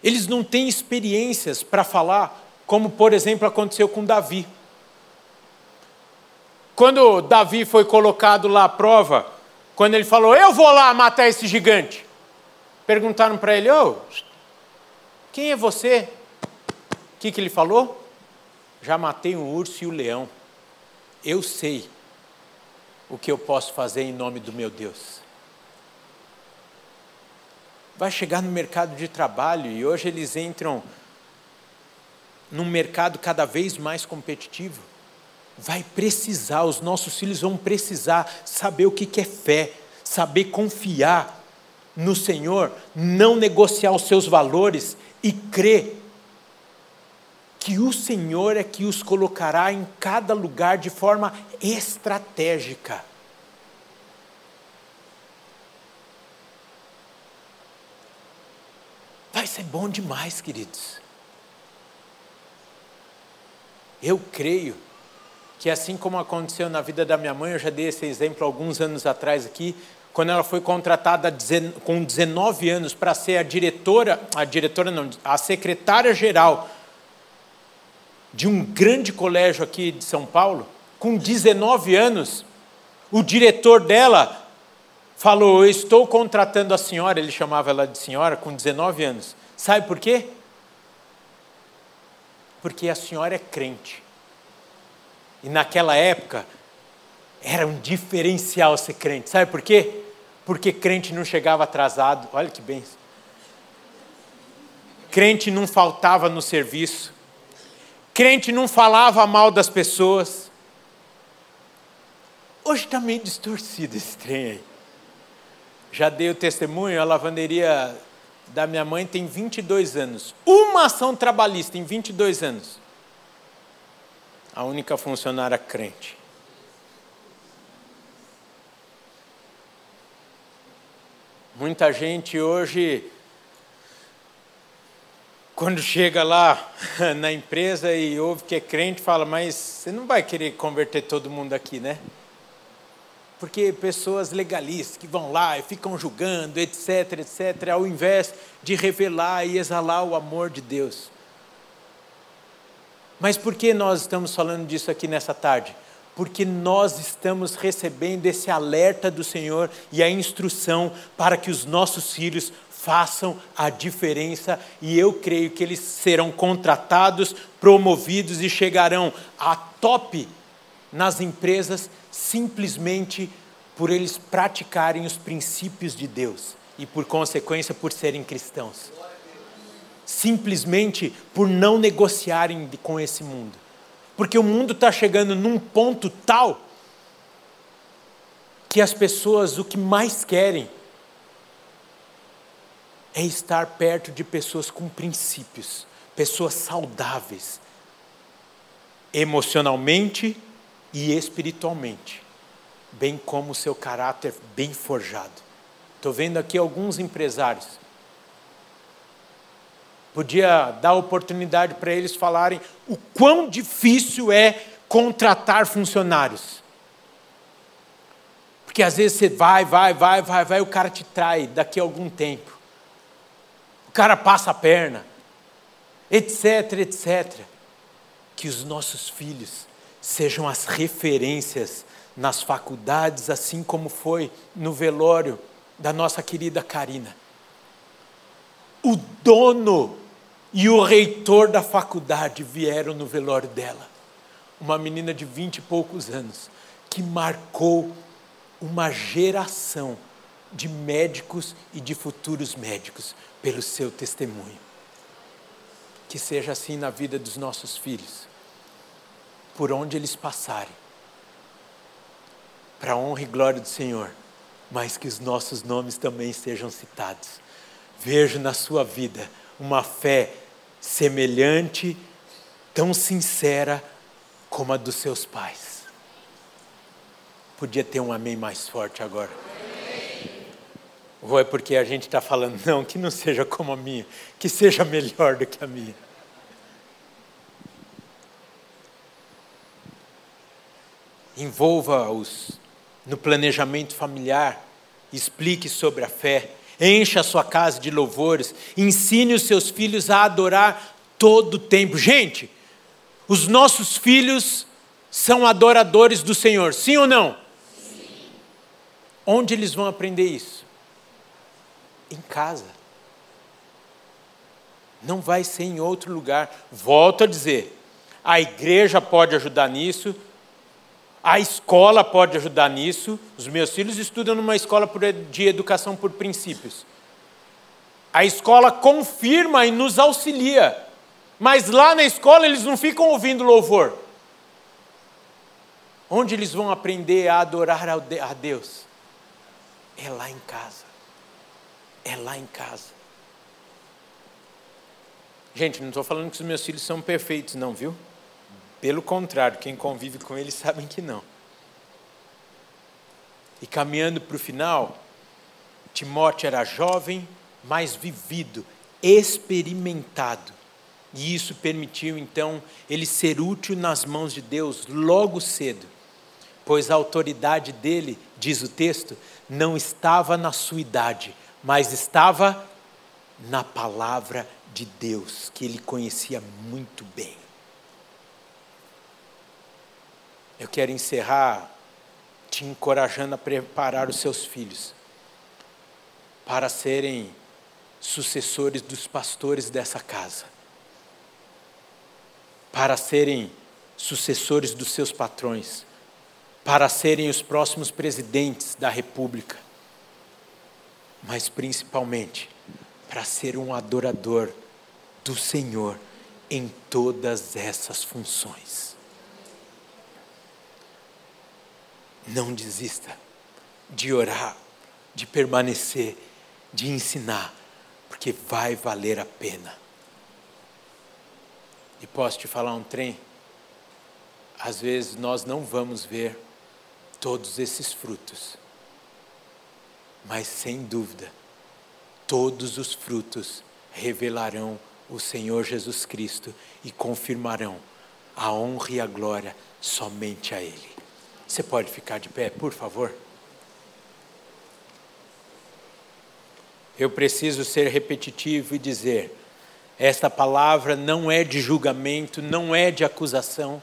eles não têm experiências para falar como por exemplo aconteceu com Davi. Quando Davi foi colocado lá à prova, quando ele falou, eu vou lá matar esse gigante, perguntaram para ele, oh, quem é você? O que, que ele falou? Já matei um urso e o um leão. Eu sei o que eu posso fazer em nome do meu Deus. Vai chegar no mercado de trabalho e hoje eles entram num mercado cada vez mais competitivo, vai precisar, os nossos filhos vão precisar saber o que é fé, saber confiar no Senhor, não negociar os seus valores e crer que o Senhor é que os colocará em cada lugar de forma estratégica. Vai ser bom demais, queridos. Eu creio que assim como aconteceu na vida da minha mãe, eu já dei esse exemplo alguns anos atrás aqui, quando ela foi contratada com 19 anos para ser a diretora, a diretora não, a secretária geral de um grande colégio aqui de São Paulo, com 19 anos, o diretor dela falou: Eu estou contratando a senhora, ele chamava ela de senhora, com 19 anos. Sabe por quê? porque a senhora é crente. E naquela época era um diferencial ser crente. Sabe por quê? Porque crente não chegava atrasado. Olha que bem. Crente não faltava no serviço. Crente não falava mal das pessoas. Hoje está meio distorcido esse trem aí. Já dei o testemunho, a lavanderia da minha mãe tem 22 anos. Uma ação trabalhista em 22 anos. A única funcionária crente. Muita gente hoje quando chega lá na empresa e ouve que é crente, fala: Mas você não vai querer converter todo mundo aqui, né? Porque pessoas legalistas que vão lá e ficam julgando, etc, etc, ao invés de revelar e exalar o amor de Deus. Mas por que nós estamos falando disso aqui nessa tarde? Porque nós estamos recebendo esse alerta do Senhor e a instrução para que os nossos filhos façam a diferença e eu creio que eles serão contratados, promovidos e chegarão a top nas empresas simplesmente por eles praticarem os princípios de Deus e por consequência por serem cristãos. Simplesmente por não negociarem com esse mundo. Porque o mundo está chegando num ponto tal que as pessoas o que mais querem é estar perto de pessoas com princípios, pessoas saudáveis, emocionalmente e espiritualmente, bem como seu caráter bem forjado. Estou vendo aqui alguns empresários. Podia dar oportunidade para eles falarem o quão difícil é contratar funcionários. Porque às vezes você vai, vai, vai, vai, vai, o cara te trai daqui a algum tempo cara passa a perna, etc, etc. Que os nossos filhos sejam as referências nas faculdades, assim como foi no velório da nossa querida Karina. O dono e o reitor da faculdade vieram no velório dela. Uma menina de vinte e poucos anos, que marcou uma geração de médicos e de futuros médicos pelo seu testemunho. Que seja assim na vida dos nossos filhos, por onde eles passarem, para a honra e glória do Senhor, mas que os nossos nomes também sejam citados. Vejo na sua vida uma fé semelhante, tão sincera como a dos seus pais. Podia ter um amém mais forte agora. Ou é porque a gente está falando, não, que não seja como a minha, que seja melhor do que a minha. Envolva-os no planejamento familiar, explique sobre a fé, encha a sua casa de louvores, ensine os seus filhos a adorar todo o tempo. Gente, os nossos filhos são adoradores do Senhor, sim ou não? Sim. Onde eles vão aprender isso? Em casa. Não vai ser em outro lugar. Volto a dizer: a igreja pode ajudar nisso, a escola pode ajudar nisso. Os meus filhos estudam numa escola de educação por princípios. A escola confirma e nos auxilia, mas lá na escola eles não ficam ouvindo louvor. Onde eles vão aprender a adorar a Deus? É lá em casa é lá em casa. Gente, não estou falando que os meus filhos são perfeitos, não, viu? Pelo contrário, quem convive com eles sabem que não. E caminhando para o final, Timóteo era jovem, mas vivido, experimentado. E isso permitiu então ele ser útil nas mãos de Deus logo cedo, pois a autoridade dele, diz o texto, não estava na sua idade, mas estava na palavra de Deus, que ele conhecia muito bem. Eu quero encerrar te encorajando a preparar os seus filhos para serem sucessores dos pastores dessa casa, para serem sucessores dos seus patrões, para serem os próximos presidentes da República mas principalmente para ser um adorador do Senhor em todas essas funções. Não desista de orar, de permanecer, de ensinar, porque vai valer a pena. E posso te falar um trem? Às vezes nós não vamos ver todos esses frutos mas sem dúvida, todos os frutos revelarão o Senhor Jesus Cristo e confirmarão a honra e a glória somente a Ele. Você pode ficar de pé, por favor? Eu preciso ser repetitivo e dizer: esta palavra não é de julgamento, não é de acusação,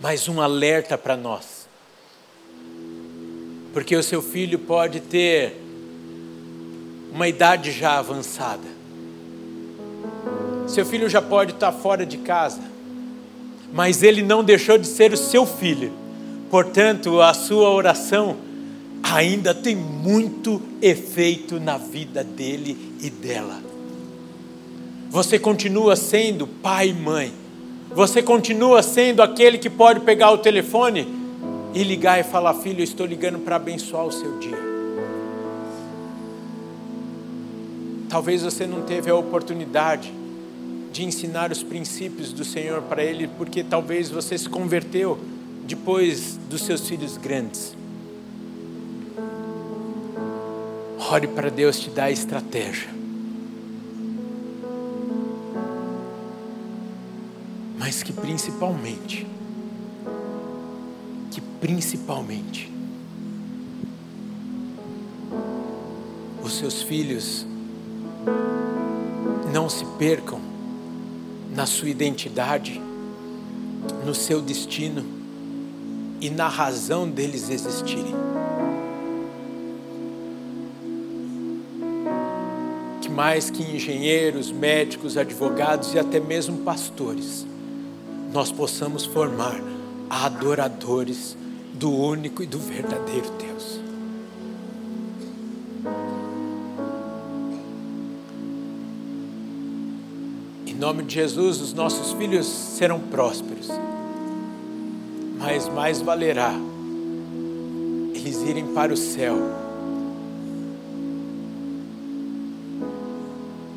mas um alerta para nós. Porque o seu filho pode ter uma idade já avançada. Seu filho já pode estar fora de casa, mas ele não deixou de ser o seu filho. Portanto, a sua oração ainda tem muito efeito na vida dele e dela. Você continua sendo pai e mãe. Você continua sendo aquele que pode pegar o telefone e ligar e falar: Filho, eu estou ligando para abençoar o seu dia. Talvez você não teve a oportunidade de ensinar os princípios do Senhor para ele, porque talvez você se converteu depois dos seus filhos grandes. Ore para Deus te dar estratégia. Mas que principalmente, principalmente, os seus filhos não se percam na sua identidade, no seu destino e na razão deles existirem. Que mais que engenheiros, médicos, advogados e até mesmo pastores, nós possamos formar adoradores do único e do verdadeiro Deus. Em nome de Jesus, os nossos filhos serão prósperos. Mas mais valerá eles irem para o céu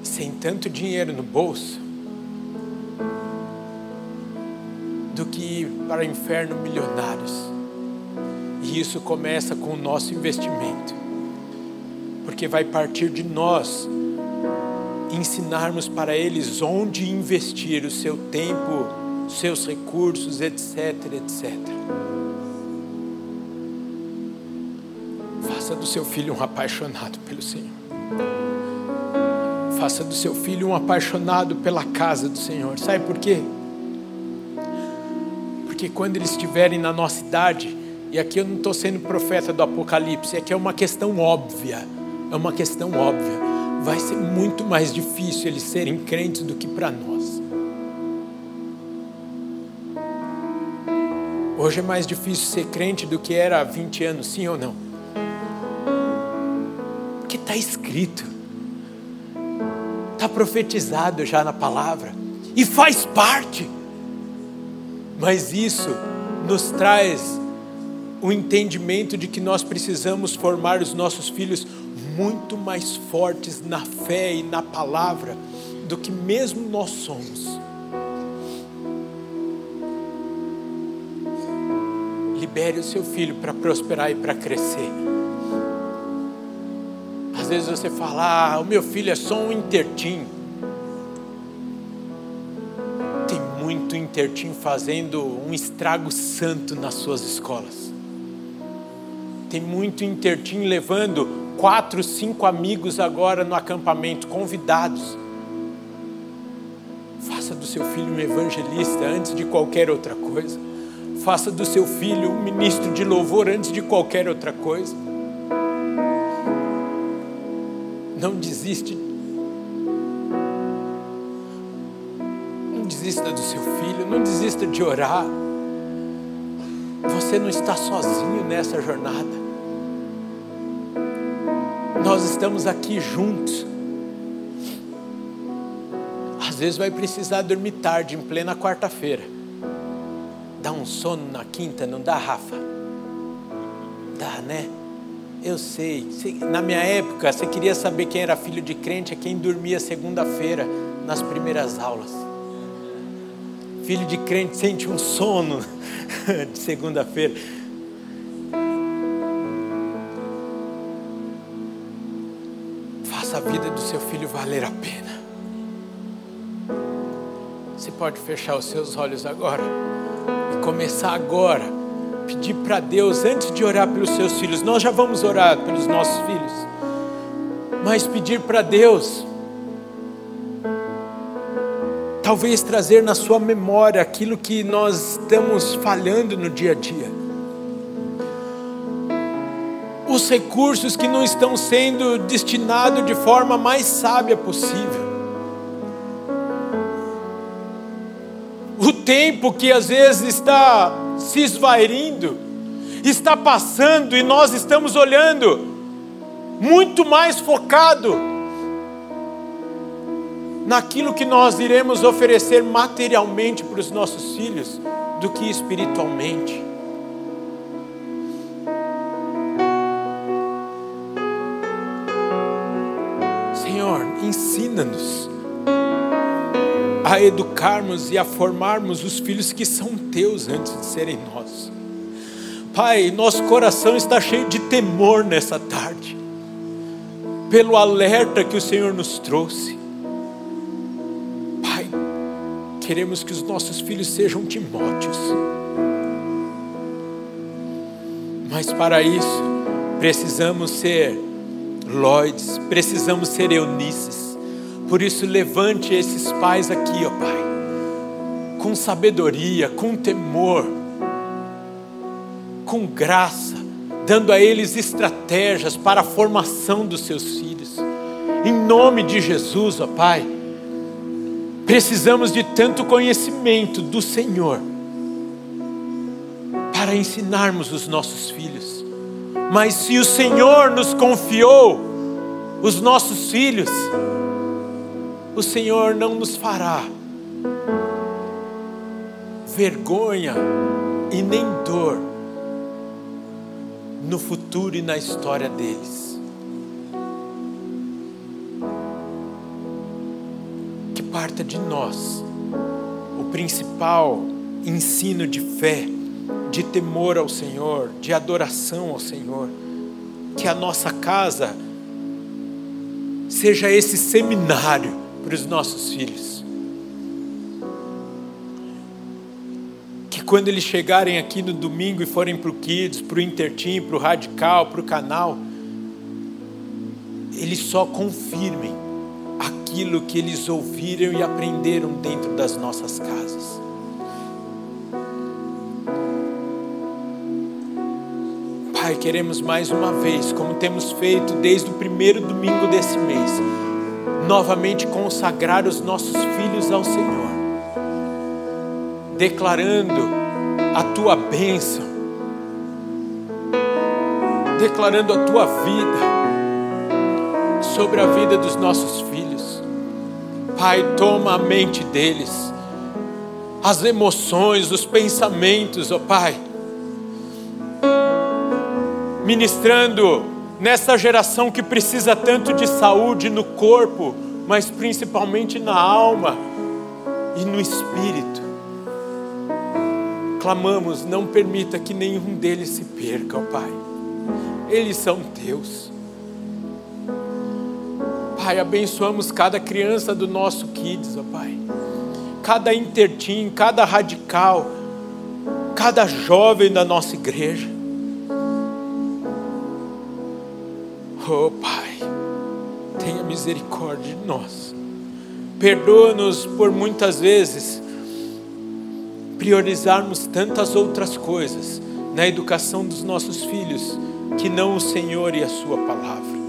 sem tanto dinheiro no bolso do que ir para o inferno milionários. E isso começa com o nosso investimento, porque vai partir de nós ensinarmos para eles onde investir o seu tempo, seus recursos, etc, etc. Faça do seu filho um apaixonado pelo Senhor. Faça do seu filho um apaixonado pela casa do Senhor. Sabe por quê? Porque quando eles estiverem na nossa idade, e aqui eu não estou sendo profeta do Apocalipse, é que é uma questão óbvia, é uma questão óbvia vai ser muito mais difícil eles serem crentes do que para nós. Hoje é mais difícil ser crente do que era há 20 anos, sim ou não? Porque está escrito, está profetizado já na palavra, e faz parte. Mas isso nos traz o entendimento de que nós precisamos formar os nossos filhos muito mais fortes na fé e na palavra do que mesmo nós somos. Libere o seu filho para prosperar e para crescer. Às vezes você fala, ah, o meu filho é só um intertim. Tem muito intertim fazendo um estrago santo nas suas escolas. Tem muito intertim levando quatro, cinco amigos agora no acampamento, convidados. Faça do seu filho um evangelista antes de qualquer outra coisa. Faça do seu filho um ministro de louvor antes de qualquer outra coisa. Não desiste. Não desista do seu filho, não desista de orar. Você não está sozinho nessa jornada nós estamos aqui juntos. Às vezes vai precisar dormir tarde, em plena quarta-feira. Dá um sono na quinta, não dá, Rafa? Dá, né? Eu sei. Na minha época, você queria saber quem era filho de crente, é quem dormia segunda-feira nas primeiras aulas. Filho de crente sente um sono de segunda-feira. Valer a pena. Você pode fechar os seus olhos agora e começar agora. Pedir para Deus, antes de orar pelos seus filhos, nós já vamos orar pelos nossos filhos, mas pedir para Deus, talvez trazer na sua memória aquilo que nós estamos falhando no dia a dia os recursos que não estão sendo destinados de forma mais sábia possível. O tempo que às vezes está se esvairindo, está passando e nós estamos olhando muito mais focado naquilo que nós iremos oferecer materialmente para os nossos filhos do que espiritualmente. Ensina-nos a educarmos e a formarmos os filhos que são teus antes de serem nossos. Pai, nosso coração está cheio de temor nessa tarde, pelo alerta que o Senhor nos trouxe. Pai, queremos que os nossos filhos sejam Timóteos, mas para isso precisamos ser Lloyds, precisamos ser Eunices. Por isso, levante esses pais aqui, ó Pai, com sabedoria, com temor, com graça, dando a eles estratégias para a formação dos seus filhos. Em nome de Jesus, ó Pai, precisamos de tanto conhecimento do Senhor para ensinarmos os nossos filhos mas se o Senhor nos confiou os nossos filhos, o Senhor não nos fará vergonha e nem dor no futuro e na história deles. Que parta de nós o principal ensino de fé de temor ao Senhor, de adoração ao Senhor. Que a nossa casa seja esse seminário para os nossos filhos. Que quando eles chegarem aqui no domingo e forem para o Kids, para o Intertim, para o Radical, para o canal, eles só confirmem aquilo que eles ouviram e aprenderam dentro das nossas casas. Pai, queremos mais uma vez, como temos feito desde o primeiro domingo desse mês, novamente consagrar os nossos filhos ao Senhor, declarando a tua bênção, declarando a tua vida sobre a vida dos nossos filhos. Pai, toma a mente deles, as emoções, os pensamentos, ó oh, Pai ministrando nessa geração que precisa tanto de saúde no corpo, mas principalmente na alma e no espírito. Clamamos, não permita que nenhum deles se perca, ó Pai. Eles são teus. Pai, abençoamos cada criança do nosso Kids, ó Pai. Cada intertim, cada radical, cada jovem da nossa igreja. Oh Pai, tenha misericórdia de nós. Perdoa-nos por muitas vezes priorizarmos tantas outras coisas na educação dos nossos filhos que não o Senhor e a Sua palavra.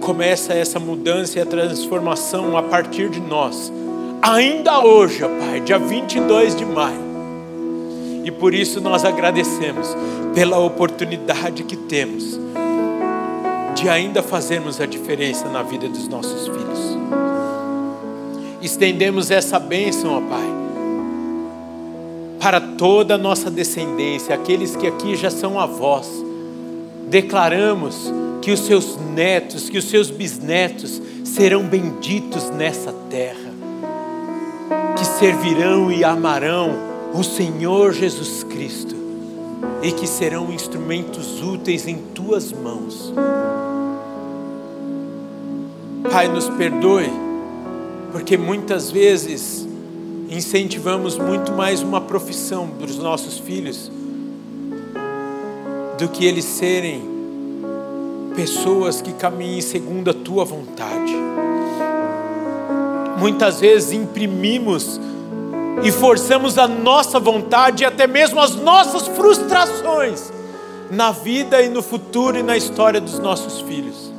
Começa essa mudança e a transformação a partir de nós, ainda hoje, Pai, dia 22 de maio. E por isso nós agradecemos pela oportunidade que temos de ainda fazermos a diferença na vida dos nossos filhos. Estendemos essa bênção, ó Pai, para toda a nossa descendência, aqueles que aqui já são avós. Declaramos que os seus netos, que os seus bisnetos serão benditos nessa terra, que servirão e amarão o Senhor Jesus Cristo e que serão instrumentos úteis em tuas mãos. Pai, nos perdoe Porque muitas vezes incentivamos muito mais uma profissão dos nossos filhos do que eles serem pessoas que caminhem segundo a tua vontade. Muitas vezes imprimimos e forçamos a nossa vontade e até mesmo as nossas frustrações na vida e no futuro e na história dos nossos filhos.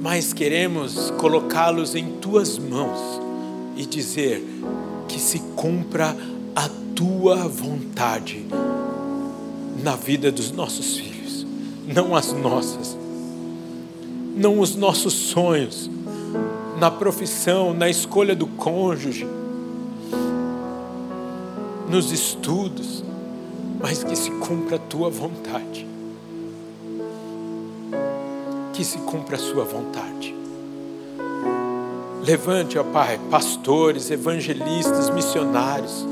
Mas queremos colocá-los em tuas mãos e dizer que se cumpra a tua vontade na vida dos nossos filhos, não as nossas, não os nossos sonhos, na profissão, na escolha do cônjuge, nos estudos, mas que se cumpra a tua vontade. Que se cumpra a sua vontade. Levante, ó Pai, pastores, evangelistas, missionários,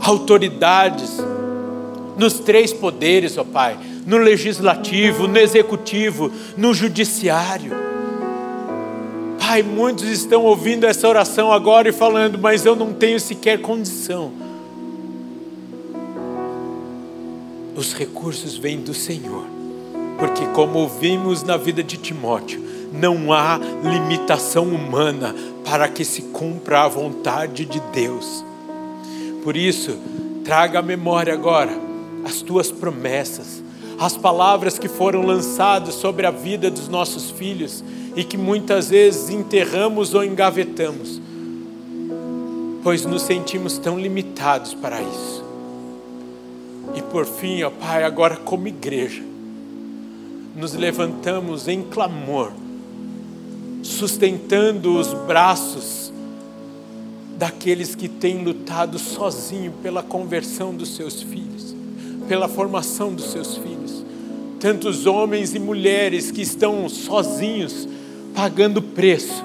autoridades, nos três poderes, ó Pai, no legislativo, no executivo, no judiciário. Pai, muitos estão ouvindo essa oração agora e falando, mas eu não tenho sequer condição. Os recursos vêm do Senhor, porque, como ouvimos na vida de Timóteo, não há limitação humana para que se cumpra a vontade de Deus. Por isso, traga a memória agora as tuas promessas, as palavras que foram lançadas sobre a vida dos nossos filhos e que muitas vezes enterramos ou engavetamos, pois nos sentimos tão limitados para isso. E por fim, ó Pai, agora como igreja, nos levantamos em clamor, sustentando os braços daqueles que têm lutado sozinho pela conversão dos seus filhos pela formação dos seus filhos. Tantos homens e mulheres que estão sozinhos, pagando preço.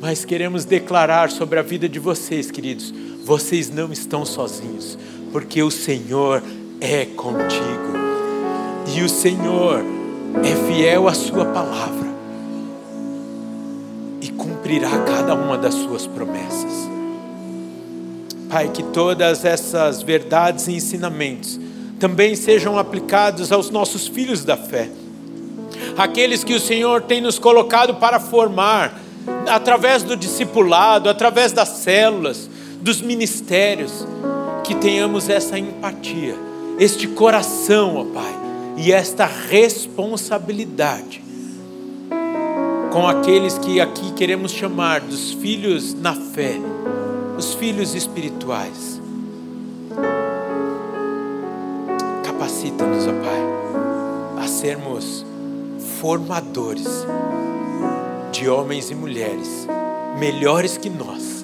Mas queremos declarar sobre a vida de vocês, queridos: vocês não estão sozinhos, porque o Senhor é contigo, e o Senhor é fiel à Sua palavra e cumprirá cada uma das Suas promessas. Pai, que todas essas verdades e ensinamentos também sejam aplicados aos nossos filhos da fé, aqueles que o Senhor tem nos colocado para formar, através do discipulado, através das células, dos ministérios, que tenhamos essa empatia, este coração, ó Pai, e esta responsabilidade com aqueles que aqui queremos chamar dos filhos na fé os filhos espirituais. Capacita-nos, ó Pai, a sermos formadores de homens e mulheres melhores que nós.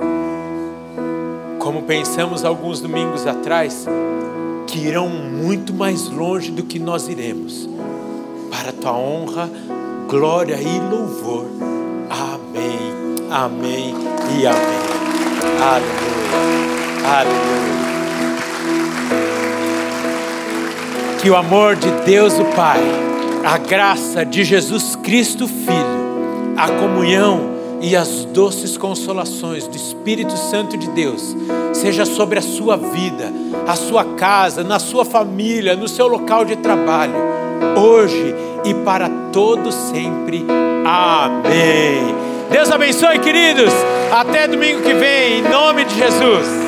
Como pensamos alguns domingos atrás, que irão muito mais longe do que nós iremos, para a tua honra, glória e louvor. Amém, amém e amém. Aleluia. Aleluia. Que o amor de Deus o Pai, a graça de Jesus Cristo Filho, a comunhão e as doces consolações do Espírito Santo de Deus seja sobre a sua vida, a sua casa, na sua família, no seu local de trabalho, hoje e para todo sempre. Amém. Deus abençoe, queridos. Até domingo que vem, em nome de Jesus.